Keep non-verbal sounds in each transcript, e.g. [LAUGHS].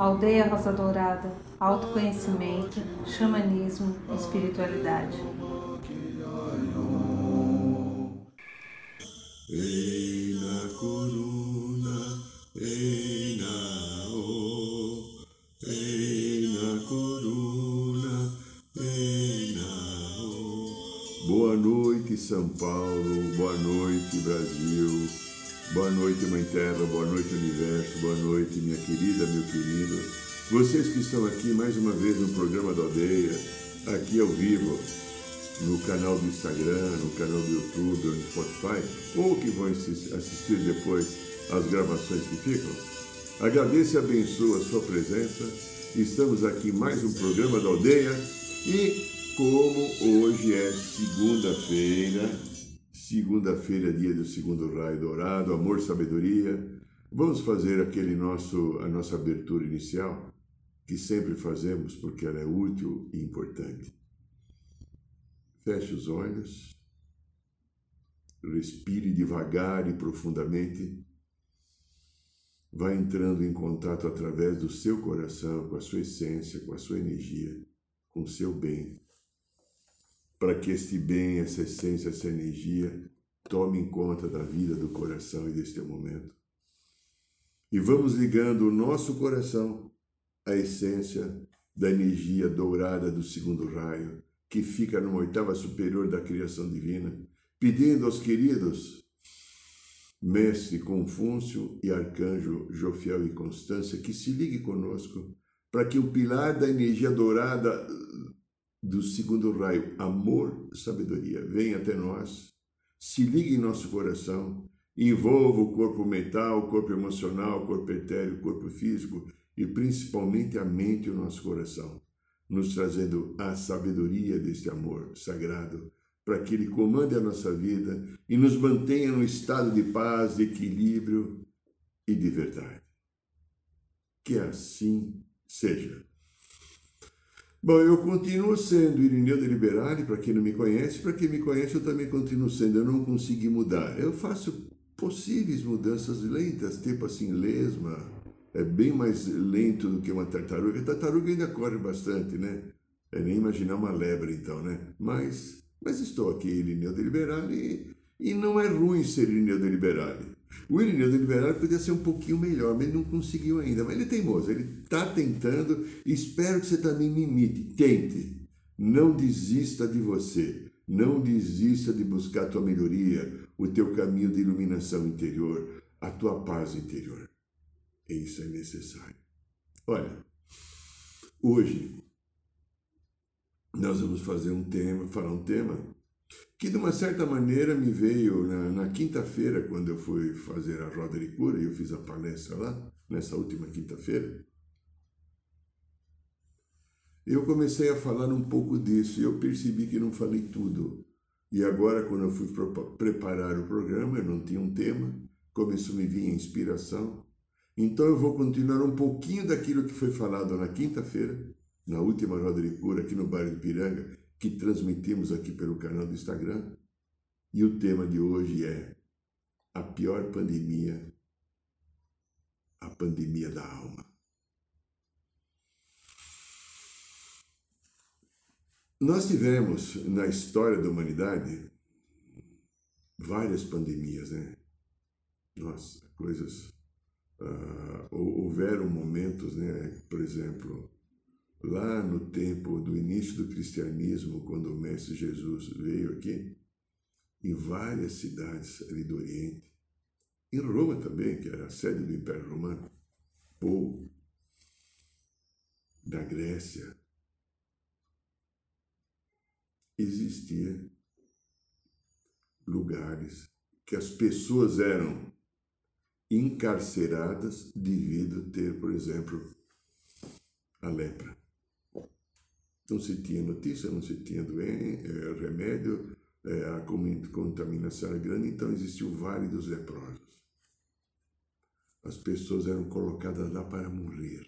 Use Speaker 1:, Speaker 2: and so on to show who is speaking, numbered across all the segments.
Speaker 1: Aldeia Rosa Dourada, autoconhecimento, xamanismo, espiritualidade.
Speaker 2: Boa noite, São Paulo, boa noite, Brasil, boa noite, Mãe Terra, boa noite, Universo, boa noite, minha querida, meu querido. Vocês que estão aqui mais uma vez no programa da Aldeia, aqui ao vivo, no canal do Instagram, no canal do YouTube ou no Spotify, ou que vão assistir depois as gravações que ficam. Agradeço e abençoo a sua presença. Estamos aqui mais um programa da aldeia e como hoje é segunda-feira, segunda-feira, dia do segundo raio dourado, amor, sabedoria, vamos fazer aquele nosso a nossa abertura inicial que sempre fazemos porque ela é útil e importante. Feche os olhos, respire devagar e profundamente. Vá entrando em contato através do seu coração, com a sua essência, com a sua energia, com o seu bem, para que este bem, essa essência, essa energia tome conta da vida do coração e deste momento. E vamos ligando o nosso coração à essência da energia dourada do segundo raio, que fica numa oitava superior da criação divina, pedindo aos queridos Mestre Confúcio e Arcanjo Jofiel e Constância que se ligue conosco para que o pilar da energia dourada do segundo raio, amor, sabedoria, venha até nós, se ligue em nosso coração, envolva o corpo mental, o corpo emocional, o corpo etéreo, o corpo físico e principalmente a mente e o nosso coração nos trazendo a sabedoria deste amor sagrado, para que ele comande a nossa vida e nos mantenha num estado de paz, de equilíbrio e de verdade. Que assim seja. Bom, eu continuo sendo Irineu de Liberale, para quem não me conhece, para quem me conhece eu também continuo sendo, eu não consegui mudar. Eu faço possíveis mudanças lentas, tipo assim, lesma, é bem mais lento do que uma tartaruga. A tartaruga ainda corre bastante, né? É nem imaginar uma lebre, então, né? Mas, mas estou aqui, Irineu de Liberale, e, e não é ruim ser Irineu de Liberale. O Irineu de Liberale podia ser um pouquinho melhor, mas ele não conseguiu ainda. Mas ele é teimoso, ele está tentando. Espero que você também me imite. Tente. Não desista de você. Não desista de buscar a tua melhoria, o teu caminho de iluminação interior, a tua paz interior. Isso é necessário. Olha, hoje nós vamos fazer um tema, falar um tema que de uma certa maneira me veio na, na quinta-feira, quando eu fui fazer a roda de cura, e eu fiz a palestra lá, nessa última quinta-feira. Eu comecei a falar um pouco disso e eu percebi que não falei tudo. E agora, quando eu fui preparar o programa, eu não tinha um tema, começou a me vir a inspiração. Então eu vou continuar um pouquinho daquilo que foi falado na quinta-feira, na última roda de cura aqui no bairro de Piranga, que transmitimos aqui pelo canal do Instagram. E o tema de hoje é a pior pandemia, a pandemia da alma. Nós tivemos na história da humanidade várias pandemias, né? Nossa, coisas uh, houveram momentos, né, por exemplo, lá no tempo do início do cristianismo, quando o Mestre Jesus veio aqui, em várias cidades ali do Oriente, em Roma também, que era a sede do Império Romano, ou da Grécia, existia lugares que as pessoas eram encarceradas devido a ter, por exemplo, a lepra. Não se tinha notícia, não se tinha doença, é, remédio, é, a contaminação era grande, então existiu o Vale dos Leprosos. As pessoas eram colocadas lá para morrer.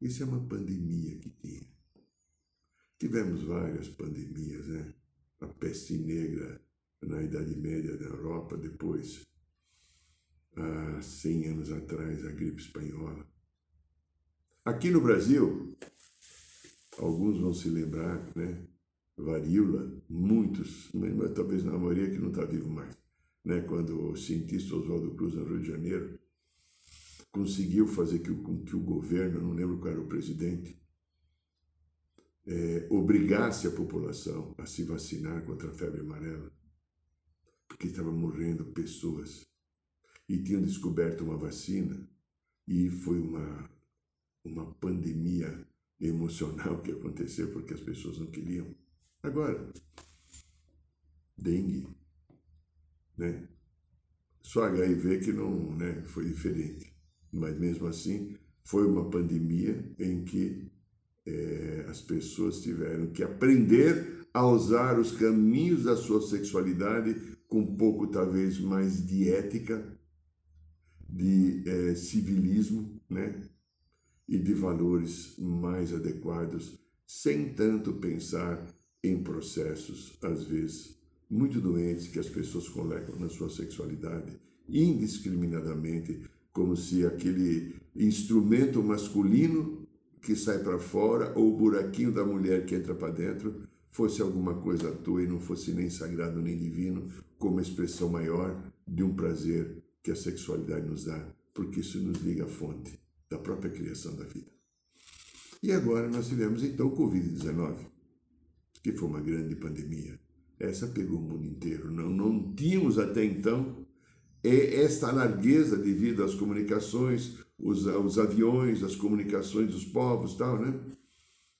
Speaker 2: Isso é uma pandemia que tinha. Tivemos várias pandemias, né? A peste negra na Idade Média da Europa, depois há 100 anos atrás, a gripe espanhola. Aqui no Brasil, alguns vão se lembrar, né? Varíola, muitos, mas talvez na maioria que não está vivo mais, né? Quando o cientista Oswaldo Cruz, no Rio de Janeiro, conseguiu fazer que o, que o governo, não lembro qual era o presidente, é, obrigasse a população a se vacinar contra a febre amarela, porque estavam morrendo pessoas e tinham descoberto uma vacina e foi uma, uma pandemia emocional que aconteceu porque as pessoas não queriam. Agora, dengue, né? Só HIV que não né, foi diferente. Mas mesmo assim, foi uma pandemia em que é, as pessoas tiveram que aprender a usar os caminhos da sua sexualidade com um pouco, talvez, mais de ética, de é, civilismo, né? E de valores mais adequados, sem tanto pensar em processos, às vezes, muito doentes que as pessoas colocam na sua sexualidade, indiscriminadamente, como se aquele instrumento masculino que sai para fora ou o buraquinho da mulher que entra para dentro fosse alguma coisa à toa e não fosse nem sagrado nem divino, como expressão maior de um prazer que a sexualidade nos dá, porque isso nos liga à fonte da própria criação da vida. E agora nós tivemos então o Covid-19, que foi uma grande pandemia. Essa pegou o mundo inteiro. Não, não tínhamos até então esta largueza devido às comunicações, os, os aviões, as comunicações dos povos, tal, né?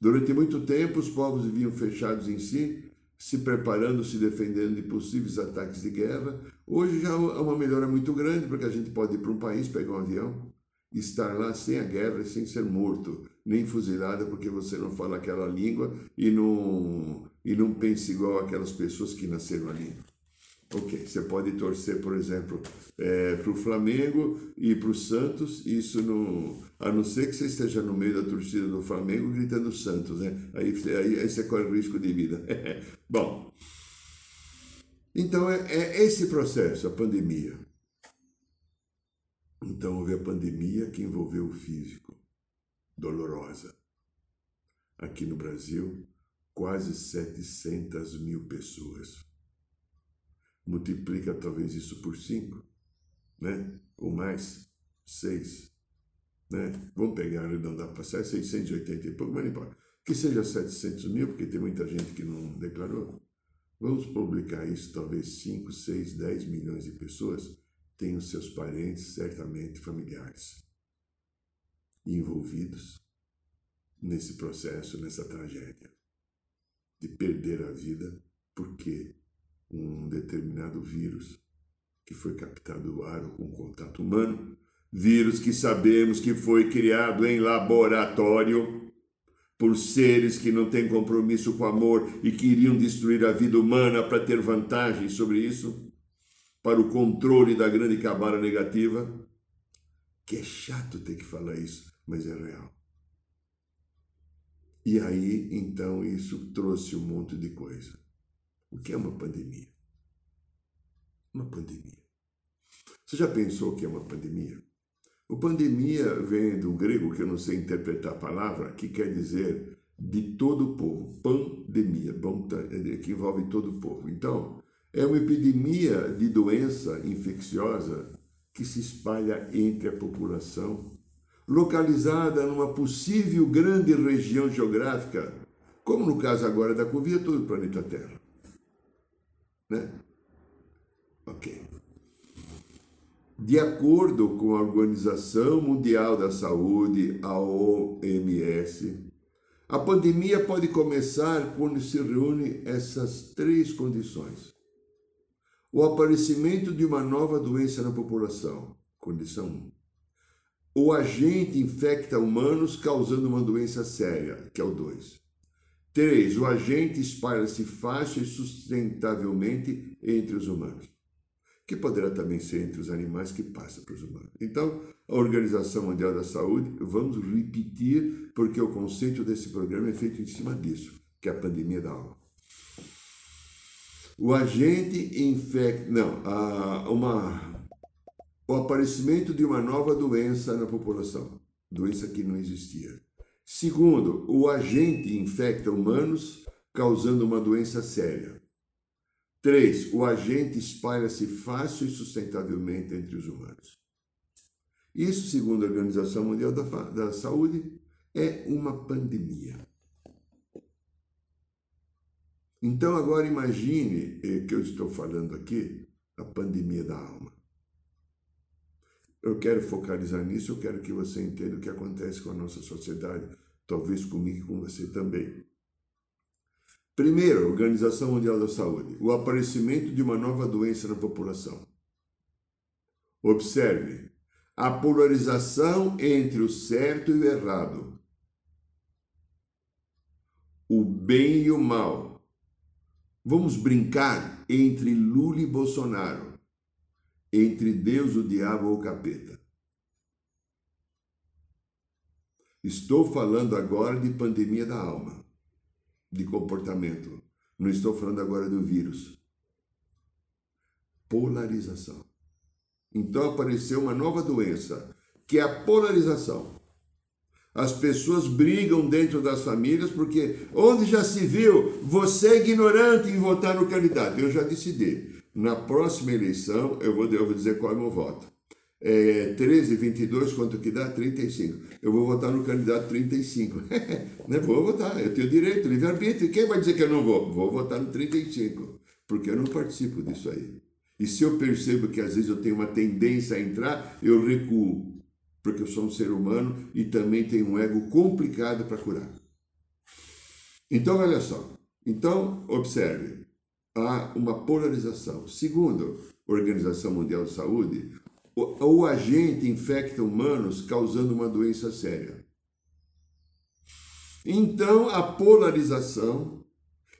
Speaker 2: Durante muito tempo, os povos viviam fechados em si, se preparando, se defendendo de possíveis ataques de guerra. Hoje já há uma melhora muito grande, porque a gente pode ir para um país, pegar um avião, estar lá sem a guerra e sem ser morto, nem fuzilado, porque você não fala aquela língua e não, e não pensa igual aquelas pessoas que nasceram ali. Ok, você pode torcer, por exemplo, é, para o Flamengo e para o Santos, isso não, a não ser que você esteja no meio da torcida do Flamengo gritando Santos, né? Aí, aí, aí você corre risco de vida. [LAUGHS] Bom, então é, é esse processo, a pandemia. Então houve a pandemia que envolveu o físico, dolorosa. Aqui no Brasil, quase 700 mil pessoas multiplica talvez isso por 5, né? ou mais, 6. Né? Vamos pegar, arredondar para 680 e pouco, mas não importa. Que seja 700 mil, porque tem muita gente que não declarou. Vamos publicar isso, talvez 5, 6, 10 milhões de pessoas tenham seus parentes, certamente familiares, envolvidos nesse processo, nessa tragédia de perder a vida porque um determinado vírus que foi captado do ar ou com contato humano, vírus que sabemos que foi criado em laboratório por seres que não têm compromisso com o amor e queriam destruir a vida humana para ter vantagem sobre isso, para o controle da grande cabala negativa, que é chato ter que falar isso, mas é real. E aí, então, isso trouxe um monte de coisa. O que é uma pandemia? Uma pandemia. Você já pensou o que é uma pandemia? O pandemia vem do grego, que eu não sei interpretar a palavra, que quer dizer de todo o povo. Pandemia, é, que envolve todo o povo. Então, é uma epidemia de doença infecciosa que se espalha entre a população, localizada numa possível grande região geográfica, como no caso agora da Covid, todo o planeta Terra. Né? Ok. De acordo com a Organização Mundial da Saúde, a OMS, a pandemia pode começar quando se reúnem essas três condições. O aparecimento de uma nova doença na população, condição 1. O agente infecta humanos causando uma doença séria, que é o 2. 3. O agente espalha-se fácil e sustentavelmente entre os humanos, que poderá também ser entre os animais que passa para os humanos. Então, a Organização Mundial da Saúde, vamos repetir, porque o conceito desse programa é feito em cima disso, que é a pandemia da alma. O agente infecta. Não, a, uma, o aparecimento de uma nova doença na população. doença que não existia. Segundo, o agente infecta humanos, causando uma doença séria. Três, o agente espalha-se fácil e sustentavelmente entre os humanos. Isso, segundo a Organização Mundial da, da Saúde, é uma pandemia. Então, agora imagine eh, que eu estou falando aqui a pandemia da alma. Eu quero focalizar nisso, eu quero que você entenda o que acontece com a nossa sociedade, talvez comigo e com você também. Primeiro, Organização Mundial da Saúde, o aparecimento de uma nova doença na população. Observe a polarização entre o certo e o errado, o bem e o mal, Vamos brincar entre Lula e Bolsonaro, entre Deus, o diabo ou o capeta. Estou falando agora de pandemia da alma, de comportamento. Não estou falando agora do vírus. Polarização. Então apareceu uma nova doença, que é a polarização. As pessoas brigam dentro das famílias porque onde já se viu você é ignorante em votar no candidato? Eu já decidi. Na próxima eleição eu vou, eu vou dizer qual é o meu voto. É 13, 22, quanto que dá? 35. Eu vou votar no candidato 35. [LAUGHS] né? Vou votar, eu tenho direito, livre-arbítrio. Quem vai dizer que eu não vou? Vou votar no 35, porque eu não participo disso aí. E se eu percebo que às vezes eu tenho uma tendência a entrar, eu recuo porque eu sou um ser humano e também tenho um ego complicado para curar. Então, olha só. Então, observe, há uma polarização. Segundo a Organização Mundial de Saúde, o, o agente infecta humanos causando uma doença séria. Então, a polarização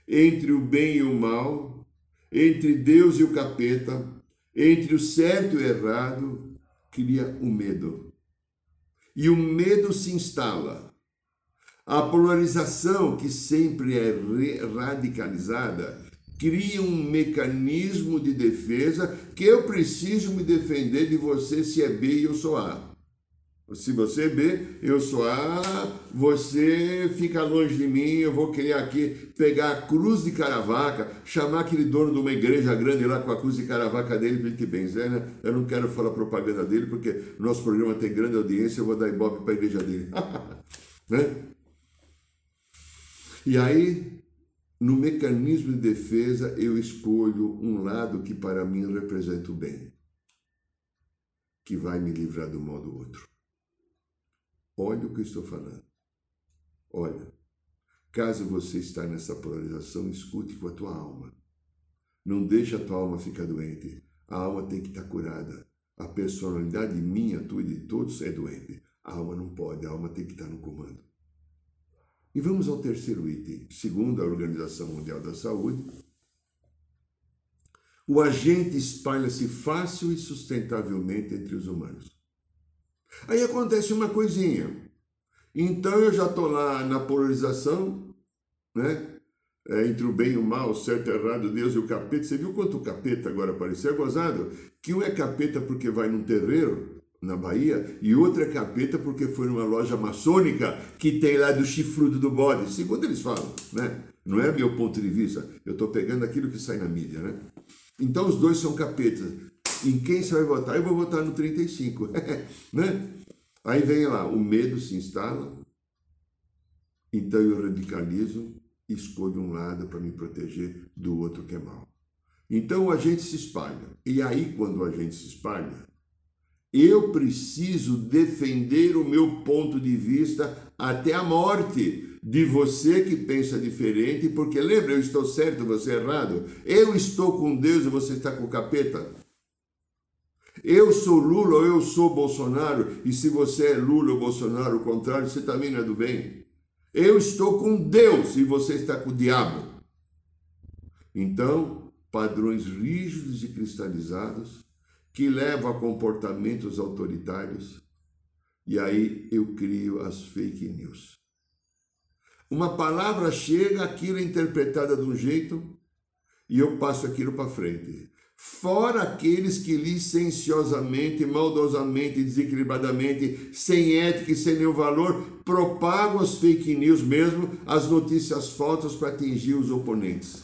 Speaker 2: entre o bem e o mal, entre Deus e o capeta, entre o certo e o errado, cria o medo e o medo se instala. A polarização, que sempre é radicalizada, cria um mecanismo de defesa que eu preciso me defender de você se é B e eu sou A. Se você B, eu sou A, você fica longe de mim, eu vou querer aqui pegar a cruz de Caravaca, chamar aquele dono de uma igreja grande lá com a cruz de Caravaca dele para ele te benzer, né? Eu não quero falar propaganda dele, porque nosso programa tem grande audiência, eu vou dar ibope para a igreja dele. [LAUGHS] né? E aí, no mecanismo de defesa, eu escolho um lado que para mim representa o bem, que vai me livrar do mal do outro. Olha o que eu estou falando. Olha, caso você está nessa polarização, escute com a tua alma. Não deixe a tua alma ficar doente. A alma tem que estar curada. A personalidade minha, tua e de todos é doente. A alma não pode, a alma tem que estar no comando. E vamos ao terceiro item. Segundo a Organização Mundial da Saúde, o agente espalha-se fácil e sustentavelmente entre os humanos. Aí acontece uma coisinha. Então eu já estou lá na polarização, né? É, entre o bem e o mal, o certo e errado, Deus e o capeta. Você viu quanto o capeta agora apareceu? É gozado? Que um é capeta porque vai num terreiro na Bahia e outro é capeta porque foi numa loja maçônica que tem lá do chifrudo do bode, segundo eles falam, né? Não é meu ponto de vista, eu estou pegando aquilo que sai na mídia, né? Então os dois são capetas. Em quem você vai votar? Eu vou votar no 35. [LAUGHS] né? Aí vem lá, o medo se instala, então eu radicalizo e escolho um lado para me proteger do outro que é mal. Então a gente se espalha. E aí, quando a gente se espalha, eu preciso defender o meu ponto de vista até a morte de você que pensa diferente, porque lembra, eu estou certo, você é errado. Eu estou com Deus e você está com o capeta. Eu sou Lula ou eu sou Bolsonaro, e se você é Lula ou Bolsonaro, o contrário, você também não é do bem. Eu estou com Deus e você está com o diabo. Então, padrões rígidos e cristalizados que levam a comportamentos autoritários, e aí eu crio as fake news. Uma palavra chega, aquilo é interpretada de um jeito, e eu passo aquilo para frente. Fora aqueles que licenciosamente, maldosamente, desequilibradamente, sem ética e sem nenhum valor, propagam as fake news mesmo, as notícias falsas para atingir os oponentes.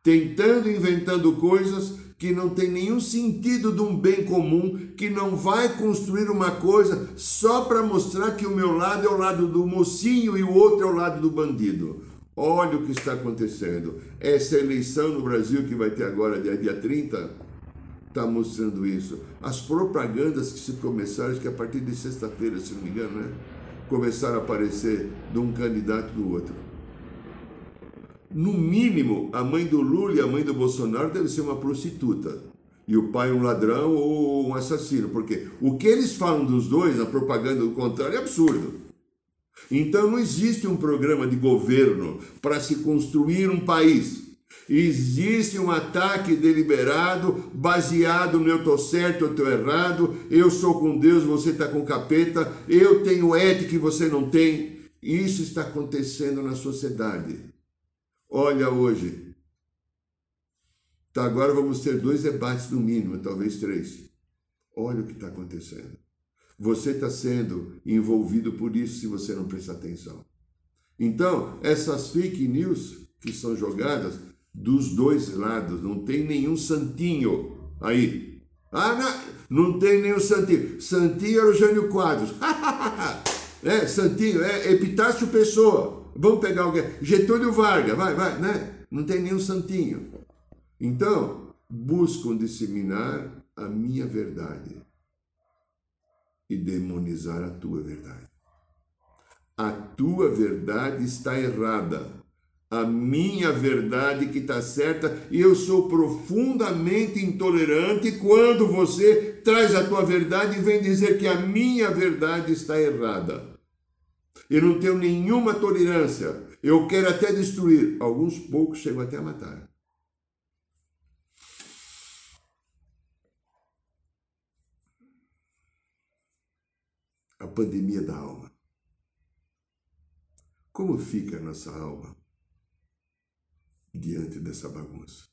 Speaker 2: Tentando, inventando coisas que não tem nenhum sentido de um bem comum, que não vai construir uma coisa só para mostrar que o meu lado é o lado do mocinho e o outro é o lado do bandido. Olha o que está acontecendo. Essa eleição no Brasil que vai ter agora, dia, dia 30, está mostrando isso. As propagandas que se começaram, acho que a partir de sexta-feira, se não me engano, né? Começaram a aparecer de um candidato do outro. No mínimo, a mãe do Lula e a mãe do Bolsonaro deve ser uma prostituta. E o pai um ladrão ou um assassino. Porque o que eles falam dos dois, na propaganda do contrário, é absurdo. Então não existe um programa de governo para se construir um país. Existe um ataque deliberado, baseado no eu estou certo, eu estou errado, eu sou com Deus, você está com capeta, eu tenho ética e você não tem. Isso está acontecendo na sociedade. Olha hoje. Tá, agora vamos ter dois debates no mínimo, talvez três. Olha o que está acontecendo. Você está sendo envolvido por isso se você não prestar atenção. Então, essas fake news que são jogadas dos dois lados, não tem nenhum santinho aí. Ah, não, não tem nenhum santinho. Santinho era o Jânio Quadros. [LAUGHS] é, santinho, é Epitácio Pessoa. Vamos pegar alguém. Getúlio Vargas, vai, vai, né? Não tem nenhum santinho. Então, buscam disseminar a minha verdade e demonizar a tua verdade. A tua verdade está errada. A minha verdade que está certa, e eu sou profundamente intolerante quando você traz a tua verdade e vem dizer que a minha verdade está errada. Eu não tenho nenhuma tolerância. Eu quero até destruir. Alguns poucos chegam até a matar. A pandemia da alma. Como fica a nossa alma diante dessa bagunça?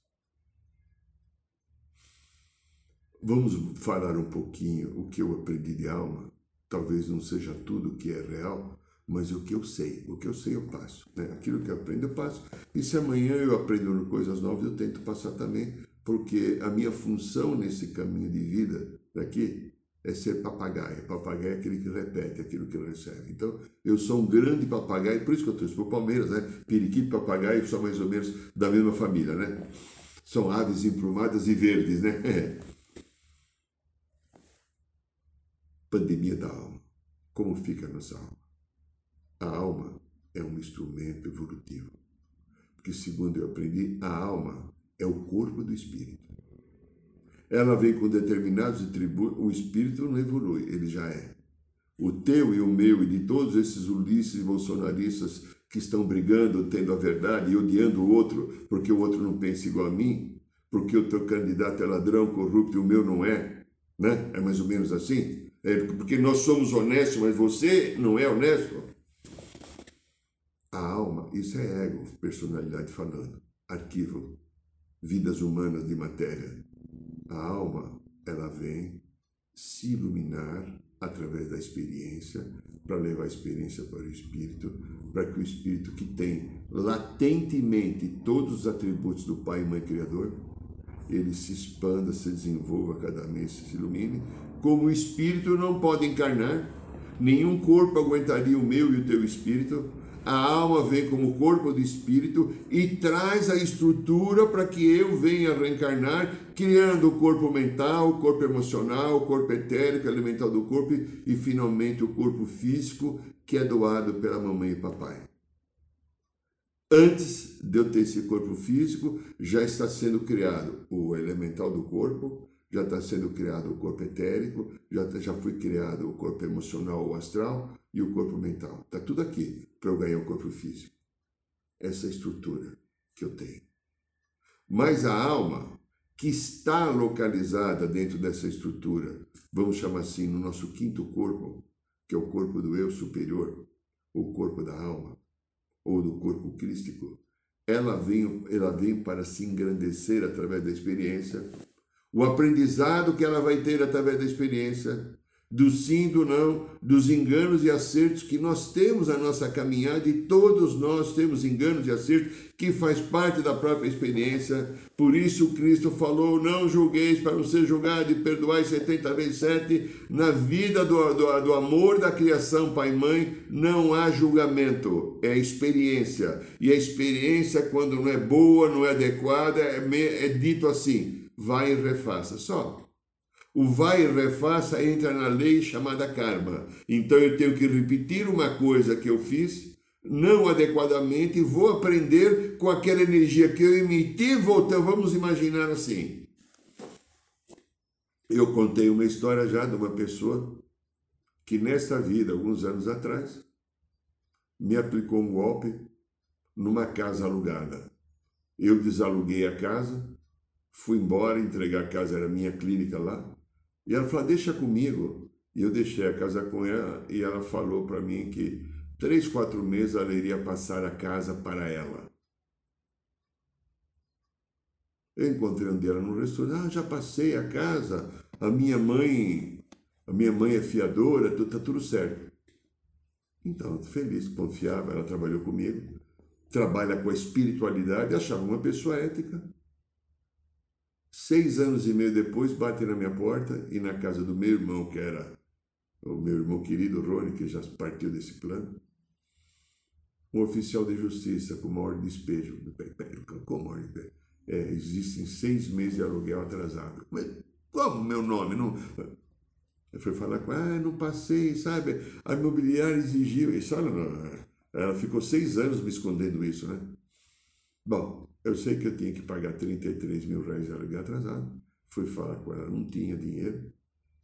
Speaker 2: Vamos falar um pouquinho o que eu aprendi de alma. Talvez não seja tudo que é real, mas o que eu sei, o que eu sei eu passo. Né? Aquilo que eu aprendo eu passo. E se amanhã eu aprendo coisas novas, eu tento passar também, porque a minha função nesse caminho de vida daqui é ser papagaio. Papagaio é aquele que repete aquilo que recebe. Então, eu sou um grande papagaio, por isso que eu torço para o Palmeiras, né? Periquito e papagaio são mais ou menos da mesma família, né? São aves emplumadas e verdes, né? [LAUGHS] Pandemia da alma. Como fica a nossa alma? A alma é um instrumento evolutivo. Porque, segundo eu aprendi, a alma é o corpo do espírito. Ela vem com determinados atributos, o espírito não evolui, ele já é. O teu e o meu e de todos esses ulisses bolsonaristas que estão brigando, tendo a verdade e odiando o outro, porque o outro não pensa igual a mim, porque o teu candidato é ladrão, corrupto e o meu não é, né? É mais ou menos assim? É porque nós somos honestos, mas você não é honesto. A alma, isso é ego, personalidade falando. Arquivo, vidas humanas de matéria. A alma, ela vem se iluminar através da experiência, para levar a experiência para o espírito, para que o espírito que tem latentemente todos os atributos do Pai e Mãe Criador, ele se expanda, se desenvolva cada vez, se ilumine. Como o espírito não pode encarnar, nenhum corpo aguentaria o meu e o teu espírito, a alma vem como corpo do espírito e traz a estrutura para que eu venha reencarnar, criando o corpo mental, o corpo emocional, o corpo etérico, elemental do corpo e finalmente o corpo físico que é doado pela mamãe e papai. Antes de eu ter esse corpo físico, já está sendo criado o elemental do corpo, já está sendo criado o corpo etérico, já, já foi criado o corpo emocional ou astral e o corpo mental. Está tudo aqui para eu ganhar o corpo físico. Essa é estrutura que eu tenho. Mas a alma, que está localizada dentro dessa estrutura, vamos chamar assim, no nosso quinto corpo, que é o corpo do eu superior, o corpo da alma, ou do corpo crístico, ela vem, ela vem para se engrandecer através da experiência. O aprendizado que ela vai ter através da experiência do sim, do não, dos enganos e acertos que nós temos na nossa caminhada e todos nós temos enganos e acertos que faz parte da própria experiência. Por isso Cristo falou: não julgueis para não ser julgado e perdoai 70 vezes 7. Na vida do, do, do amor da criação, pai e mãe, não há julgamento, é experiência. E a experiência, quando não é boa, não é adequada, é, é dito assim: vai e refaça. Só. O vai e refaça entra na lei chamada karma. Então eu tenho que repetir uma coisa que eu fiz não adequadamente e vou aprender com aquela energia que eu emiti voltando. Vamos imaginar assim. Eu contei uma história já de uma pessoa que nesta vida, alguns anos atrás, me aplicou um golpe numa casa alugada. Eu desaluguei a casa, fui embora, entregar a casa, era minha clínica lá, e ela falou: Deixa comigo. E eu deixei a casa com ela e ela falou para mim que três, quatro meses ela iria passar a casa para ela. Eu encontrei um dia no restaurante, ah, já passei a casa, a minha mãe, a minha mãe é fiadora, tá tudo certo. Então, feliz, confiava, ela trabalhou comigo, trabalha com a espiritualidade, achava uma pessoa ética. Seis anos e meio depois, bate na minha porta e na casa do meu irmão, que era o meu irmão querido Rony, que já partiu desse plano, um oficial de justiça com uma ordem de despejo. Como ordem de? É, existem seis meses de aluguel atrasado. Mas como meu nome? Não... Eu fui falar com ela, ah, não passei, sabe? A imobiliária exigiu. Isso, ela ficou seis anos me escondendo isso, né? Bom, eu sei que eu tinha que pagar 33 mil reais de aluguel atrasado. Fui falar com ela, não tinha dinheiro.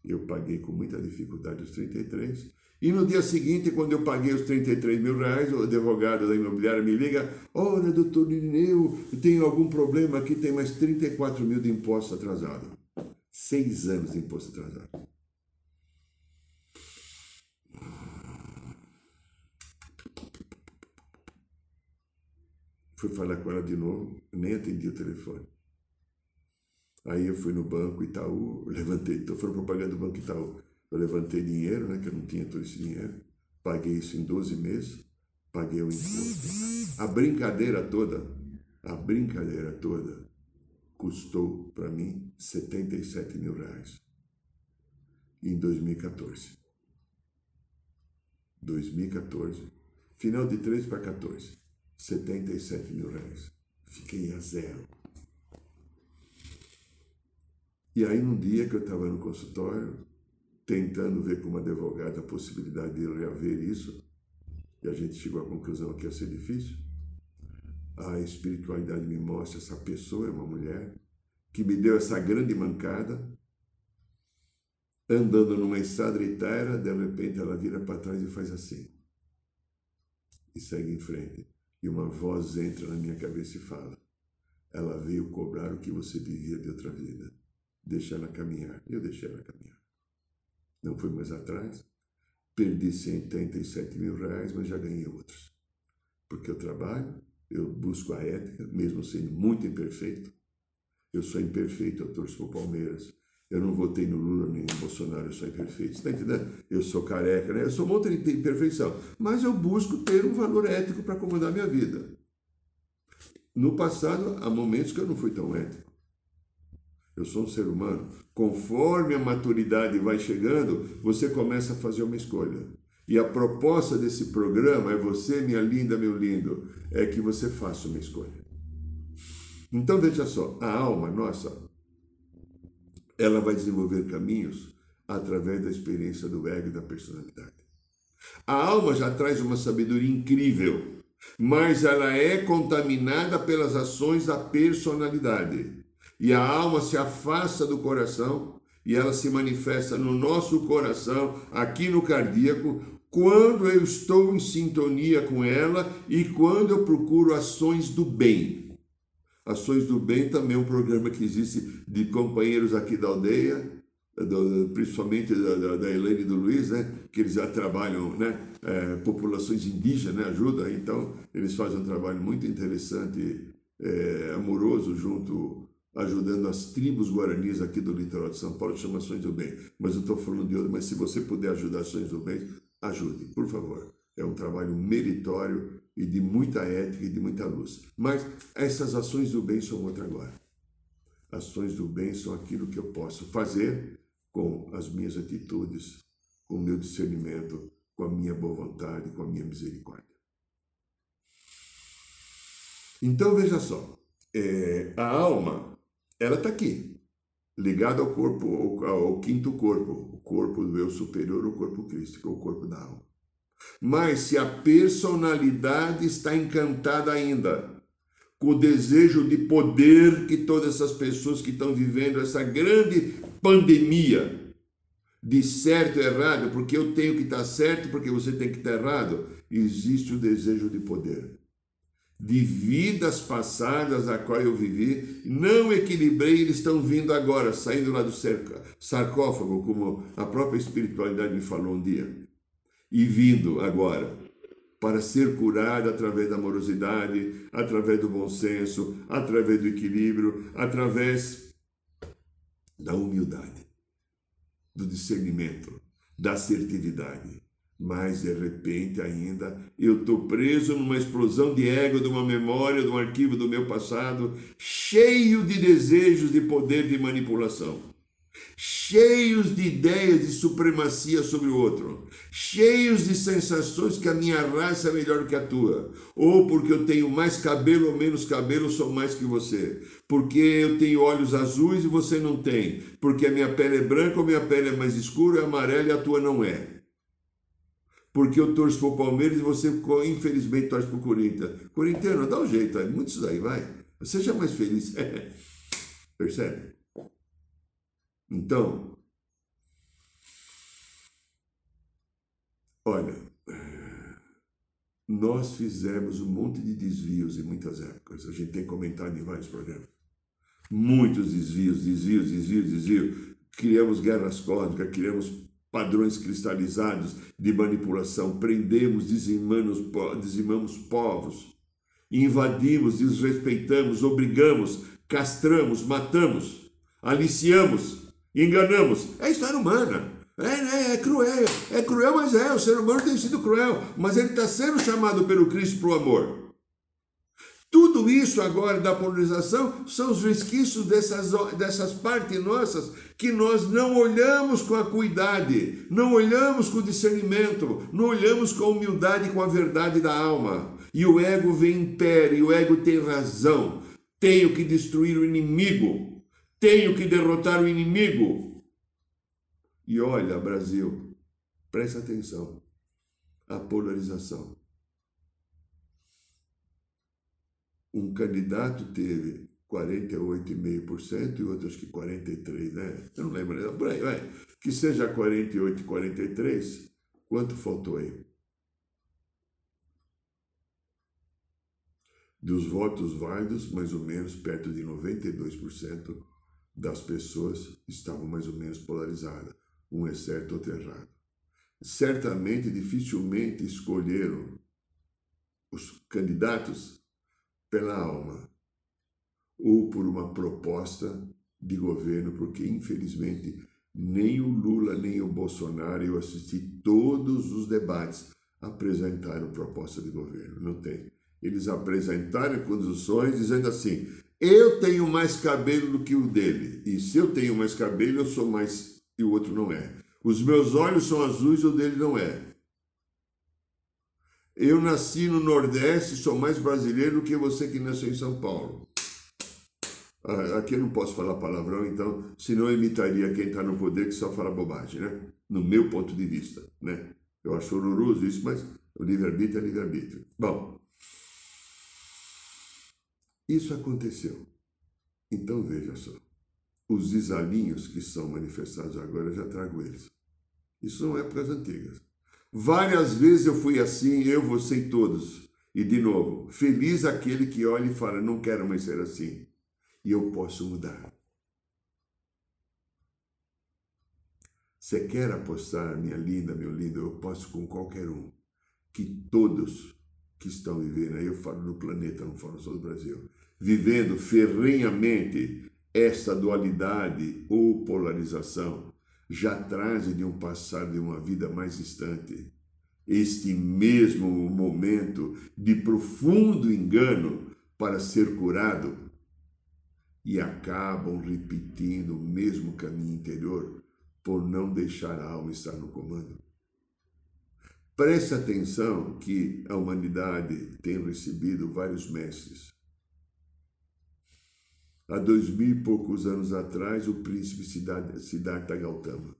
Speaker 2: Eu paguei com muita dificuldade os 33. E no dia seguinte, quando eu paguei os 33 mil reais, o advogado da imobiliária me liga: Olha, doutor Irineu, tenho algum problema aqui, tem mais 34 mil de imposto atrasado. Seis anos de imposto atrasado. Fui falar com ela de novo, nem atendi o telefone. Aí eu fui no banco Itaú, levantei, então foram propaganda do Banco Itaú. Eu levantei dinheiro, né, que eu não tinha todo esse dinheiro, paguei isso em 12 meses, paguei o imposto. A brincadeira toda, a brincadeira toda, custou para mim 77 mil reais. Em 2014. 2014. Final de 13 para 14. 77 mil reais. Fiquei a zero. E aí, num dia que eu estava no consultório, tentando ver com uma advogada a possibilidade de reaver isso, e a gente chegou à conclusão que ia ser difícil, a espiritualidade me mostra essa pessoa, é uma mulher, que me deu essa grande mancada, andando numa estrada estrada, de repente ela vira para trás e faz assim. E segue em frente. E uma voz entra na minha cabeça e fala: Ela veio cobrar o que você devia de outra vida. Deixa ela caminhar. Eu deixei ela caminhar. Não fui mais atrás. Perdi 187 mil reais, mas já ganhei outros. Porque eu trabalho, eu busco a ética, mesmo sendo muito imperfeito. Eu sou imperfeito, eu torço para o Palmeiras. Eu não votei no Lula nem no Bolsonaro, eu sou imperfeito. Está entendendo? Eu sou careca, né? Eu sou um monte de imperfeição. Mas eu busco ter um valor ético para acomodar minha vida. No passado, há momentos que eu não fui tão ético. Eu sou um ser humano. Conforme a maturidade vai chegando, você começa a fazer uma escolha. E a proposta desse programa é você, minha linda, meu lindo, é que você faça uma escolha. Então veja só, a alma nossa ela vai desenvolver caminhos através da experiência do ego e da personalidade. A alma já traz uma sabedoria incrível, mas ela é contaminada pelas ações da personalidade. E a alma se afasta do coração e ela se manifesta no nosso coração, aqui no cardíaco, quando eu estou em sintonia com ela e quando eu procuro ações do bem. Ações do Bem também é um programa que existe de companheiros aqui da aldeia, do, principalmente da, da, da Helene e do Luiz, né, que eles já trabalham, né, é, populações indígenas, né, ajuda, então eles fazem um trabalho muito interessante, é, amoroso, junto, ajudando as tribos guaranis aqui do litoral de São Paulo, chama Ações do Bem. Mas eu estou falando de outro, mas se você puder ajudar Ações do Bem, ajude, por favor. É um trabalho meritório e de muita ética e de muita luz. Mas essas ações do bem são outra agora. Ações do bem são aquilo que eu posso fazer com as minhas atitudes, com o meu discernimento, com a minha boa vontade, com a minha misericórdia. Então veja só, é, a alma, ela está aqui, ligada ao corpo, ao, ao, quinto corpo, o corpo do eu superior, o corpo crístico, o corpo da alma. Mas se a personalidade está encantada ainda com o desejo de poder que todas essas pessoas que estão vivendo essa grande pandemia de certo e errado, porque eu tenho que estar certo, porque você tem que estar errado, existe o desejo de poder. De vidas passadas a qual eu vivi, não equilibrei, eles estão vindo agora, saindo lá do sarcófago, como a própria espiritualidade me falou um dia, e vindo agora para ser curado através da amorosidade, através do bom senso, através do equilíbrio, através da humildade, do discernimento, da assertividade. Mas de repente ainda eu estou preso numa explosão de ego, de uma memória, de um arquivo do meu passado, cheio de desejos de poder de manipulação cheios de ideias de supremacia sobre o outro, cheios de sensações que a minha raça é melhor que a tua, ou porque eu tenho mais cabelo ou menos cabelo, sou mais que você, porque eu tenho olhos azuis e você não tem, porque a minha pele é branca ou minha pele é mais escura, é amarela e a tua não é. Porque eu torço para o Palmeiras e você, infelizmente, torce para o Corinthians. Corintiano, dá um jeito, é muito isso daí, vai. Seja mais feliz. [LAUGHS] Percebe? Então, olha, nós fizemos um monte de desvios em muitas épocas. A gente tem comentado em vários programas. Muitos desvios, desvios, desvios, desvios. Criamos guerras cósmicas, criamos padrões cristalizados de manipulação, prendemos, dizimamos, dizimamos povos, invadimos, desrespeitamos, obrigamos, castramos, matamos, aliciamos enganamos. É história humana. É, é, é, cruel, é cruel, mas é, o ser humano tem sido cruel, mas ele está sendo chamado pelo Cristo para o amor. Tudo isso agora da polarização são os resquícios dessas, dessas partes nossas que nós não olhamos com a cuidade, não olhamos com discernimento, não olhamos com a humildade com a verdade da alma. E o ego vem império, e o ego tem razão. Tenho que destruir o inimigo. Tenho que derrotar o inimigo. E olha, Brasil, presta atenção. A polarização. Um candidato teve 48,5% e outro acho que 43%, né? Eu não lembro, né? por aí, vai. Que seja 48 e 43, quanto faltou aí? Dos votos válidos, mais ou menos perto de 92% das pessoas estavam mais ou menos polarizadas. Um é certo, outro é errado. Certamente, dificilmente escolheram os candidatos pela alma ou por uma proposta de governo, porque infelizmente nem o Lula nem o Bolsonaro, eu assisti todos os debates, apresentaram proposta de governo. Não tem. Eles apresentaram condições dizendo assim: eu tenho mais cabelo do que o dele. E se eu tenho mais cabelo, eu sou mais e o outro não é. Os meus olhos são azuis e o dele não é. Eu nasci no Nordeste, sou mais brasileiro do que você que nasceu em São Paulo. Ah, aqui eu não posso falar palavrão, então, senão eu imitaria quem está no poder que só fala bobagem, né? No meu ponto de vista, né? Eu acho horroroso isso, mas o livre-arbítrio é livre-arbítrio. Bom, isso aconteceu. Então veja só, os desalinhos que são manifestados agora, eu já trago eles. Isso são épocas antigas. Várias vezes eu fui assim, eu, você e todos. E de novo, feliz aquele que olha e fala, não quero mais ser assim. E eu posso mudar. Você quer apostar, minha linda, meu lindo? Eu posso com qualquer um. Que todos que estão vivendo, aí eu falo no planeta, não falo só do Brasil, vivendo ferrenhamente esta dualidade ou polarização, já trazem de um passado de uma vida mais distante este mesmo momento de profundo engano para ser curado e acabam repetindo o mesmo caminho interior por não deixar a alma estar no comando. Preste atenção que a humanidade tem recebido vários mestres. Há dois mil e poucos anos atrás, o príncipe Siddhartha Gautama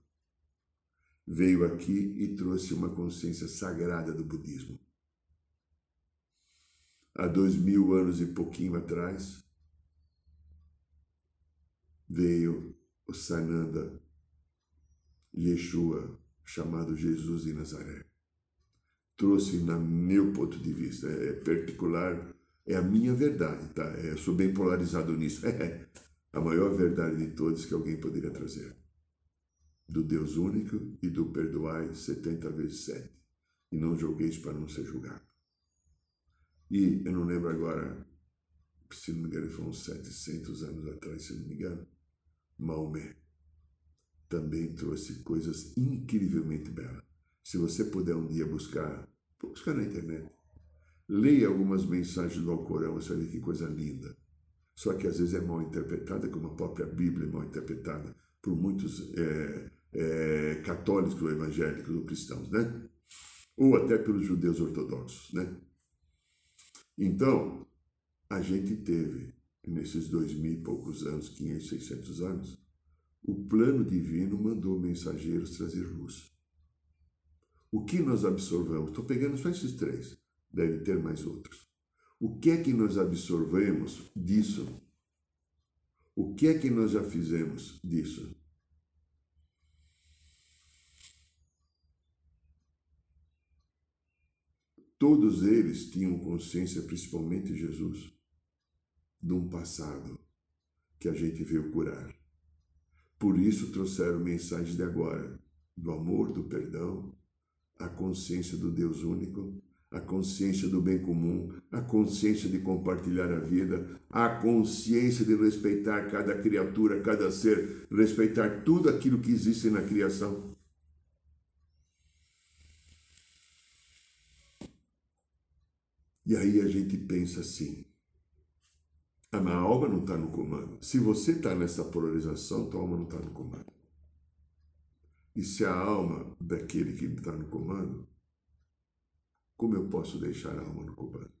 Speaker 2: veio aqui e trouxe uma consciência sagrada do budismo. Há dois mil anos e pouquinho atrás, veio o Sananda Yeshua, chamado Jesus de Nazaré. Trouxe, na meu ponto de vista, é particular, é a minha verdade, tá? É, eu sou bem polarizado nisso. [LAUGHS] É a maior verdade de todos que alguém poderia trazer do Deus único e do perdoai setenta vezes sete, e não julgueis para não ser julgado. E eu não lembro agora, se não me engano, foram 700 anos atrás, se não me engano, Maomé também trouxe coisas incrivelmente belas. Se você puder um dia buscar, buscar na internet, leia algumas mensagens do Alcorão, você vai ver que coisa linda. Só que às vezes é mal interpretada, como a própria Bíblia é mal interpretada por muitos é, é, católicos ou evangélicos ou cristãos, né? Ou até pelos judeus ortodoxos, né? Então, a gente teve, nesses dois mil e poucos anos, 500, 600 anos, o plano divino mandou mensageiros trazer luz. O que nós absorvemos? Estou pegando só esses três, deve ter mais outros. O que é que nós absorvemos disso? O que é que nós já fizemos disso? Todos eles tinham consciência, principalmente Jesus, de um passado que a gente veio curar. Por isso trouxeram mensagens de agora, do amor, do perdão, a consciência do Deus único, a consciência do bem comum, a consciência de compartilhar a vida, a consciência de respeitar cada criatura, cada ser, respeitar tudo aquilo que existe na criação. E aí a gente pensa assim: a minha alma não está no comando. Se você está nessa polarização, tua alma não está no comando. E se a alma daquele que está no comando, como eu posso deixar a alma no comando?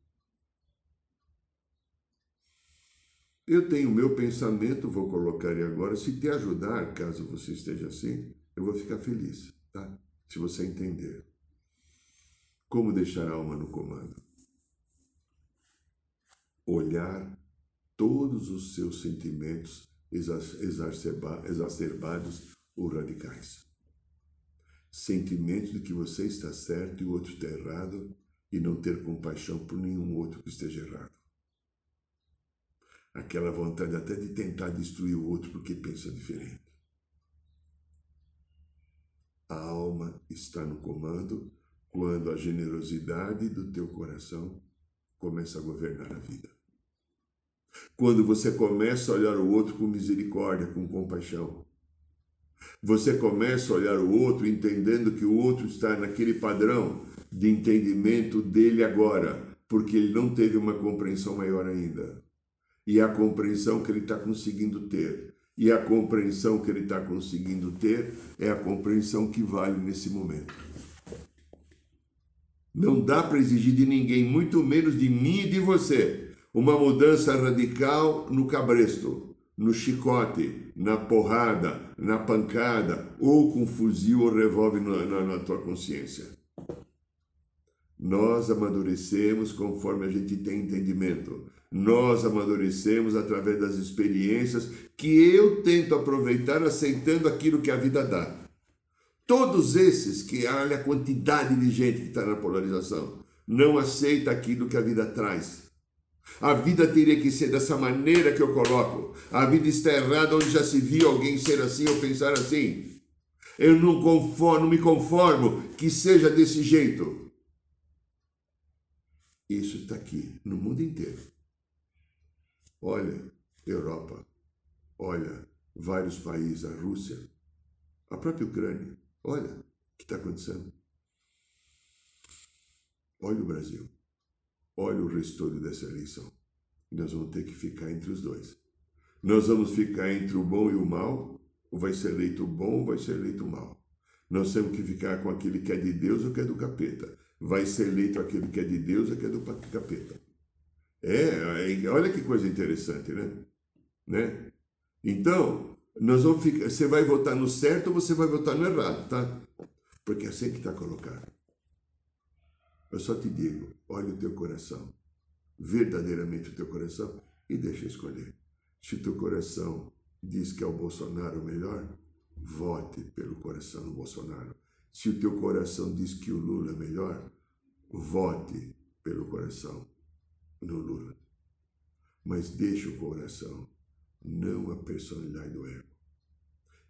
Speaker 2: Eu tenho o meu pensamento, vou colocar aí agora. Se te ajudar, caso você esteja assim, eu vou ficar feliz, tá? Se você entender. Como deixar a alma no comando? olhar todos os seus sentimentos exacerbados ou radicais. Sentimento de que você está certo e o outro está errado e não ter compaixão por nenhum outro que esteja errado. Aquela vontade até de tentar destruir o outro porque pensa diferente. A alma está no comando quando a generosidade do teu coração começa a governar a vida. Quando você começa a olhar o outro com misericórdia, com compaixão. Você começa a olhar o outro entendendo que o outro está naquele padrão de entendimento dele agora, porque ele não teve uma compreensão maior ainda. E a compreensão que ele está conseguindo ter, e a compreensão que ele está conseguindo ter é a compreensão que vale nesse momento. Não dá para exigir de ninguém, muito menos de mim e de você, uma mudança radical no cabresto, no chicote, na porrada, na pancada ou com fuzil ou revólver na, na, na tua consciência. Nós amadurecemos conforme a gente tem entendimento. Nós amadurecemos através das experiências que eu tento aproveitar aceitando aquilo que a vida dá. Todos esses que olha a quantidade de gente que está na polarização, não aceita aquilo que a vida traz a vida teria que ser dessa maneira que eu coloco. A vida está errada onde já se viu alguém ser assim ou pensar assim. Eu não, conformo, não me conformo que seja desse jeito. Isso está aqui, no mundo inteiro. Olha, Europa, olha, vários países, a Rússia, a própria Ucrânia. Olha o que está acontecendo. Olha o Brasil. Olha o restolho dessa eleição. Nós vamos ter que ficar entre os dois. Nós vamos ficar entre o bom e o mal, ou vai ser eleito o bom ou vai ser eleito o mal. Nós temos que ficar com aquele que é de Deus ou que é do capeta. Vai ser eleito aquele que é de Deus ou que é do capeta. É, é olha que coisa interessante, né? né? Então, nós vamos ficar, você vai votar no certo ou você vai votar no errado, tá? Porque é assim que está colocado. Eu só te digo, olha o teu coração, verdadeiramente o teu coração, e deixa escolher. Se teu coração diz que é o Bolsonaro melhor, vote pelo coração no Bolsonaro. Se o teu coração diz que o Lula é melhor, vote pelo coração no Lula. Mas deixe o coração, não a personalidade do ego.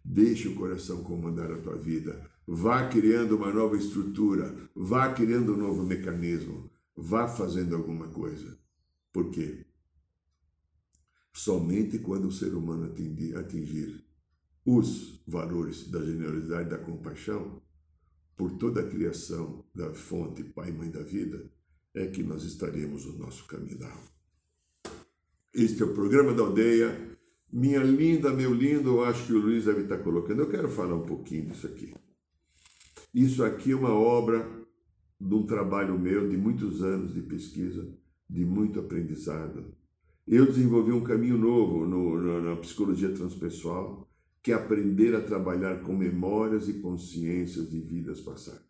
Speaker 2: Deixe o coração comandar a tua vida. Vá criando uma nova estrutura, vá criando um novo mecanismo, vá fazendo alguma coisa. Por quê? Somente quando o ser humano atingir, os valores da generosidade e da compaixão, por toda a criação da fonte Pai e Mãe da vida, é que nós estaremos no nosso caminho da. Este é o programa da aldeia. Minha linda, meu lindo, eu acho que o Luiz deve estar colocando. Eu quero falar um pouquinho disso aqui. Isso aqui é uma obra de um trabalho meu de muitos anos de pesquisa, de muito aprendizado. Eu desenvolvi um caminho novo no, no, na psicologia transpessoal, que é aprender a trabalhar com memórias e consciências de vidas passadas.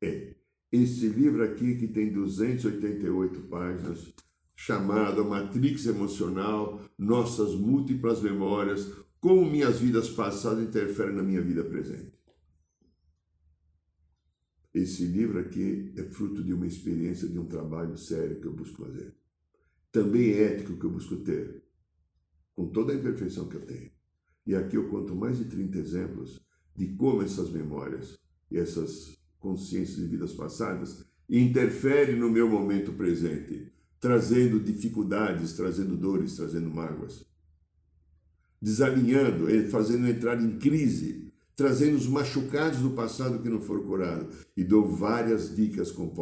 Speaker 2: É, esse livro aqui, que tem 288 páginas, chamado Matrix Emocional, Nossas Múltiplas Memórias, como minhas vidas passadas interferem na minha vida presente. Esse livro aqui é fruto de uma experiência, de um trabalho sério que eu busco fazer. Também é ético que eu busco ter, com toda a imperfeição que eu tenho. E aqui eu conto mais de 30 exemplos de como essas memórias e essas consciências de vidas passadas interferem no meu momento presente, trazendo dificuldades, trazendo dores, trazendo mágoas, desalinhando, fazendo entrar em crise trazendo os machucados do passado que não foram curados. E dou várias dicas como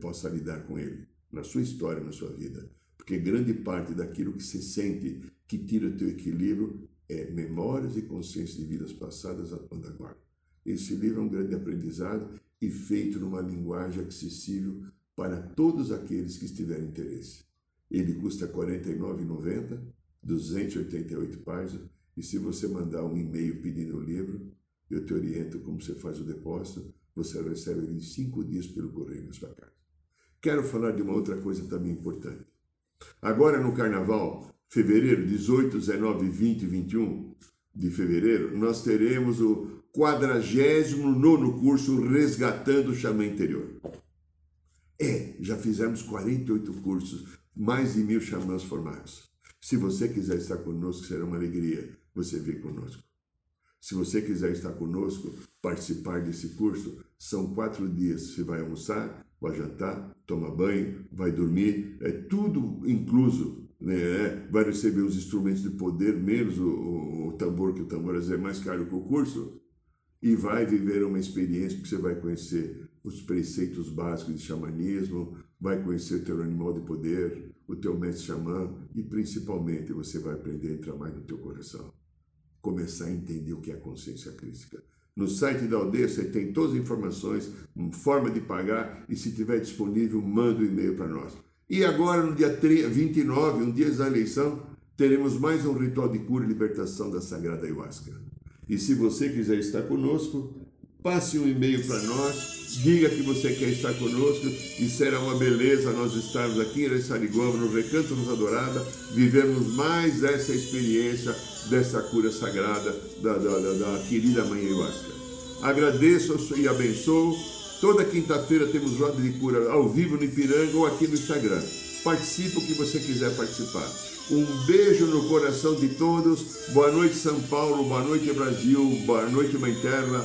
Speaker 2: possa lidar com ele, na sua história, na sua vida. Porque grande parte daquilo que se sente que tira o teu equilíbrio é memórias e consciência de vidas passadas atuando agora. Esse livro é um grande aprendizado e feito numa linguagem acessível para todos aqueles que tiverem interesse. Ele custa R$ 49,90, 288 páginas, e se você mandar um e-mail pedindo o livro, eu te oriento como você faz o depósito, você recebe ele em cinco dias pelo correio na sua casa. Quero falar de uma outra coisa também importante. Agora no Carnaval, fevereiro, 18, 19, 20 e 21 de fevereiro, nós teremos o 49 curso Resgatando o Xamã Interior. É, já fizemos 48 cursos, mais de mil xamãs formados. Se você quiser estar conosco, será uma alegria você vir conosco. Se você quiser estar conosco, participar desse curso, são quatro dias. Você vai almoçar, vai jantar, toma banho, vai dormir, é tudo incluso. Né? Vai receber os instrumentos de poder, menos o, o, o tambor, que o tambor é mais caro que o curso, e vai viver uma experiência que você vai conhecer os preceitos básicos de xamanismo, vai conhecer o teu animal de poder, o teu mestre xamã e principalmente você vai aprender a entrar mais no teu coração começar a entender o que é consciência crítica. No site da aldeia você tem todas as informações, forma de pagar e se tiver disponível, manda um e-mail para nós. E agora, no dia 29, um dia da eleição, teremos mais um ritual de cura e libertação da Sagrada Ayahuasca. E se você quiser estar conosco, passe um e-mail para nós, diga que você quer estar conosco e será uma beleza nós estarmos aqui em Sariguama, no Recanto Nos Adorada, vivermos mais essa experiência dessa cura sagrada da, da, da, da querida Mãe Ayahuasca. Agradeço e abençoo. Toda quinta-feira temos roda de cura ao vivo no Ipiranga ou aqui no Instagram. Participe o que você quiser participar. Um beijo no coração de todos. Boa noite, São Paulo. Boa noite, Brasil. Boa noite, Mãe Terra.